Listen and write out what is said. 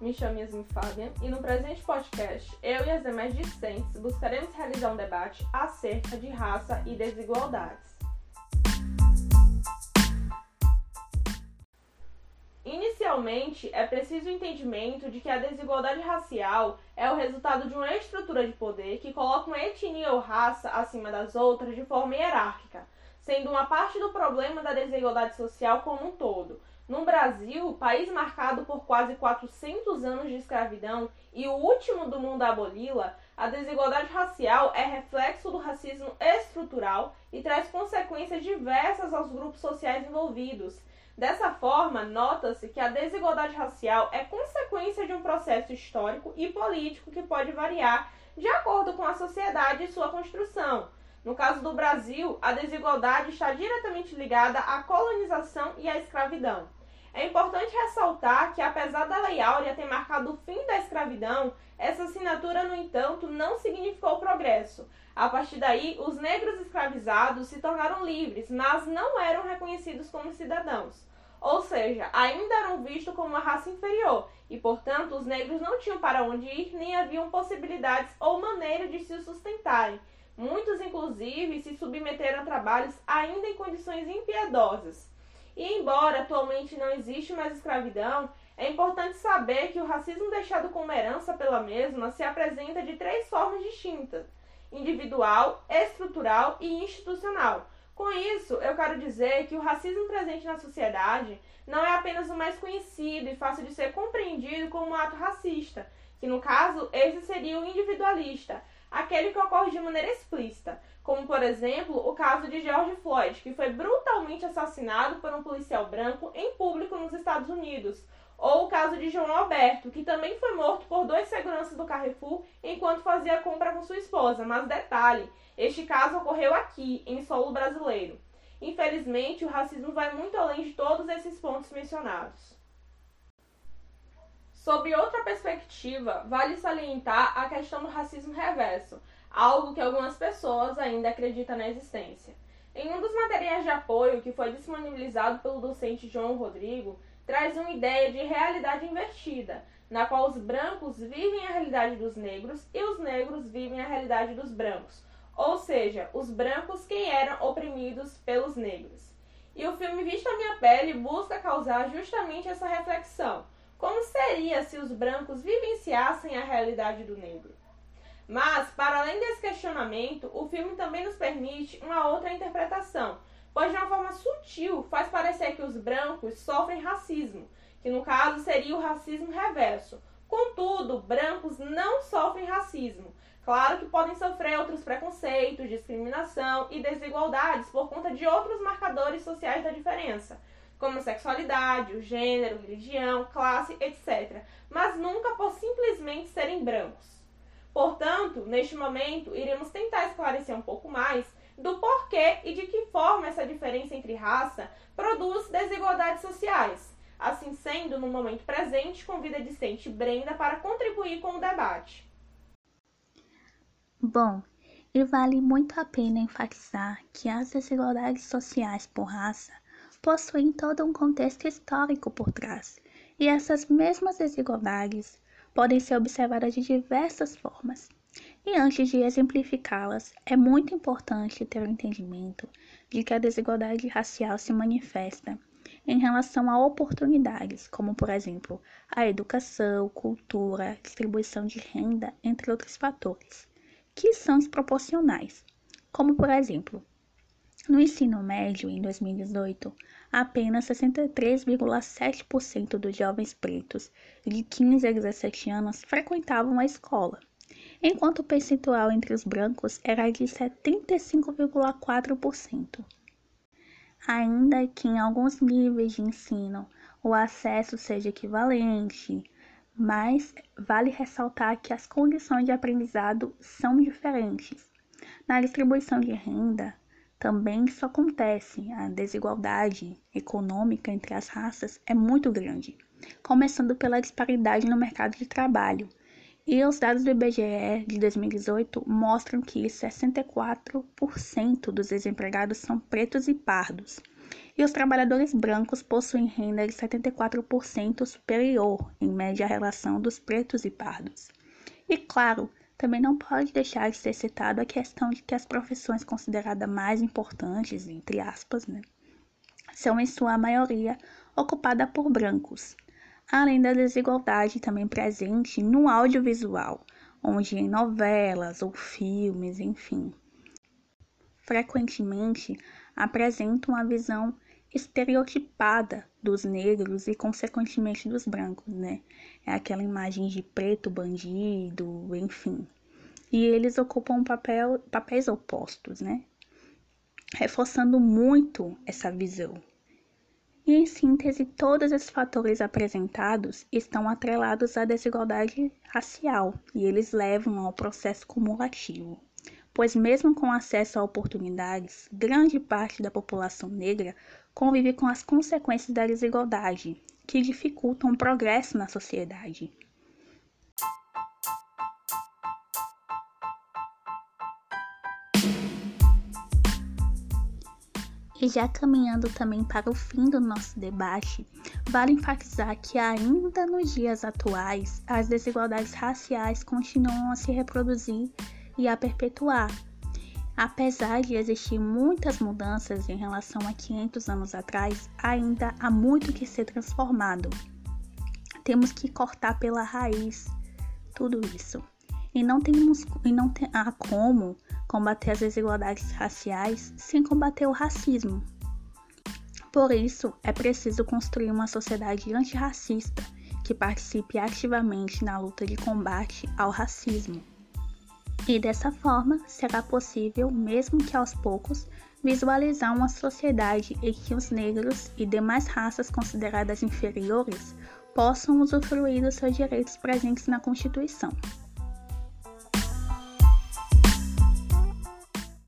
Me chamo Yasmin Fabian e no presente podcast, eu e as demais discentes buscaremos realizar um debate acerca de raça e desigualdades. Inicialmente, é preciso o entendimento de que a desigualdade racial é o resultado de uma estrutura de poder que coloca uma etnia ou raça acima das outras de forma hierárquica, sendo uma parte do problema da desigualdade social como um todo no Brasil, país marcado por quase 400 anos de escravidão e o último do mundo a aboli-la, a desigualdade racial é reflexo do racismo estrutural e traz consequências diversas aos grupos sociais envolvidos. Dessa forma, nota-se que a desigualdade racial é consequência de um processo histórico e político que pode variar de acordo com a sociedade e sua construção. No caso do Brasil, a desigualdade está diretamente ligada à colonização e à escravidão. É importante ressaltar que, apesar da Lei Áurea ter marcado o fim da escravidão, essa assinatura, no entanto, não significou progresso. A partir daí, os negros escravizados se tornaram livres, mas não eram reconhecidos como cidadãos. Ou seja, ainda eram vistos como uma raça inferior e, portanto, os negros não tinham para onde ir nem haviam possibilidades ou maneira de se sustentarem. Muitos, inclusive, se submeteram a trabalhos ainda em condições impiedosas. E embora atualmente não existe mais escravidão, é importante saber que o racismo deixado como herança pela mesma se apresenta de três formas distintas: individual, estrutural e institucional. Com isso, eu quero dizer que o racismo presente na sociedade não é apenas o mais conhecido e fácil de ser compreendido como um ato racista, que no caso esse seria o individualista, aquele que ocorre de maneira explícita, como por exemplo o caso de George Floyd, que foi brutalmente assassinado por um policial branco em público nos Estados Unidos, ou o caso de João Alberto, que também foi morto por dois seguranças do Carrefour enquanto fazia compra com sua esposa. Mas detalhe, este caso ocorreu aqui, em solo brasileiro. Infelizmente, o racismo vai muito além de todos esses pontos mencionados. Sob outra perspectiva, vale salientar a questão do racismo reverso, algo que algumas pessoas ainda acreditam na existência. Em um dos materiais de apoio que foi disponibilizado pelo docente João Rodrigo, traz uma ideia de realidade invertida, na qual os brancos vivem a realidade dos negros e os negros vivem a realidade dos brancos, ou seja, os brancos quem eram oprimidos pelos negros. E o filme Vista Minha Pele busca causar justamente essa reflexão. Como seria se os brancos vivenciassem a realidade do negro? Mas, para além desse questionamento, o filme também nos permite uma outra interpretação, pois de uma forma sutil faz parecer que os brancos sofrem racismo, que no caso seria o racismo reverso. Contudo, brancos não sofrem racismo. Claro que podem sofrer outros preconceitos, discriminação e desigualdades por conta de outros marcadores sociais da diferença, como sexualidade, o gênero, religião, classe, etc., mas nunca por simplesmente serem brancos. Portanto, neste momento, iremos tentar esclarecer um pouco mais do porquê e de que forma essa diferença entre raça produz desigualdades sociais. Assim sendo, no momento presente, convido a discente Brenda para contribuir com o debate. Bom, e vale muito a pena enfatizar que as desigualdades sociais por raça possuem todo um contexto histórico por trás, e essas mesmas desigualdades podem ser observadas de diversas formas. E antes de exemplificá-las, é muito importante ter o entendimento de que a desigualdade racial se manifesta em relação a oportunidades, como por exemplo a educação, cultura, distribuição de renda, entre outros fatores, que são desproporcionais. Como por exemplo, no ensino médio, em 2018, apenas 63,7% dos jovens pretos de 15 a 17 anos frequentavam a escola, enquanto o percentual entre os brancos era de 75,4%. Ainda que em alguns níveis de ensino o acesso seja equivalente, mas vale ressaltar que as condições de aprendizado são diferentes. Na distribuição de renda, também isso acontece. A desigualdade econômica entre as raças é muito grande, começando pela disparidade no mercado de trabalho. E os dados do IBGE de 2018 mostram que 64% dos desempregados são pretos e pardos, e os trabalhadores brancos possuem renda de 74% superior, em média, à relação dos pretos e pardos. E claro, também não pode deixar de ser citado a questão de que as profissões consideradas mais importantes, entre aspas, né, são em sua maioria ocupadas por brancos, além da desigualdade também presente no audiovisual, onde em novelas ou filmes, enfim, frequentemente apresentam a visão estereotipada dos negros e consequentemente dos brancos, né? É aquela imagem de preto bandido, enfim. E eles ocupam papel, papéis opostos, né? Reforçando muito essa visão. E em síntese, todos esses fatores apresentados estão atrelados à desigualdade racial e eles levam ao processo cumulativo pois, mesmo com acesso a oportunidades, grande parte da população negra convive com as consequências da desigualdade, que dificultam o progresso na sociedade. E já caminhando também para o fim do nosso debate, vale enfatizar que ainda nos dias atuais as desigualdades raciais continuam a se reproduzir e a perpetuar. Apesar de existir muitas mudanças em relação a 500 anos atrás, ainda há muito que ser transformado. Temos que cortar pela raiz tudo isso. E não temos e não tem, há como combater as desigualdades raciais sem combater o racismo. Por isso, é preciso construir uma sociedade antirracista que participe ativamente na luta de combate ao racismo. E dessa forma será possível, mesmo que aos poucos, visualizar uma sociedade em que os negros e demais raças consideradas inferiores possam usufruir dos seus direitos presentes na Constituição.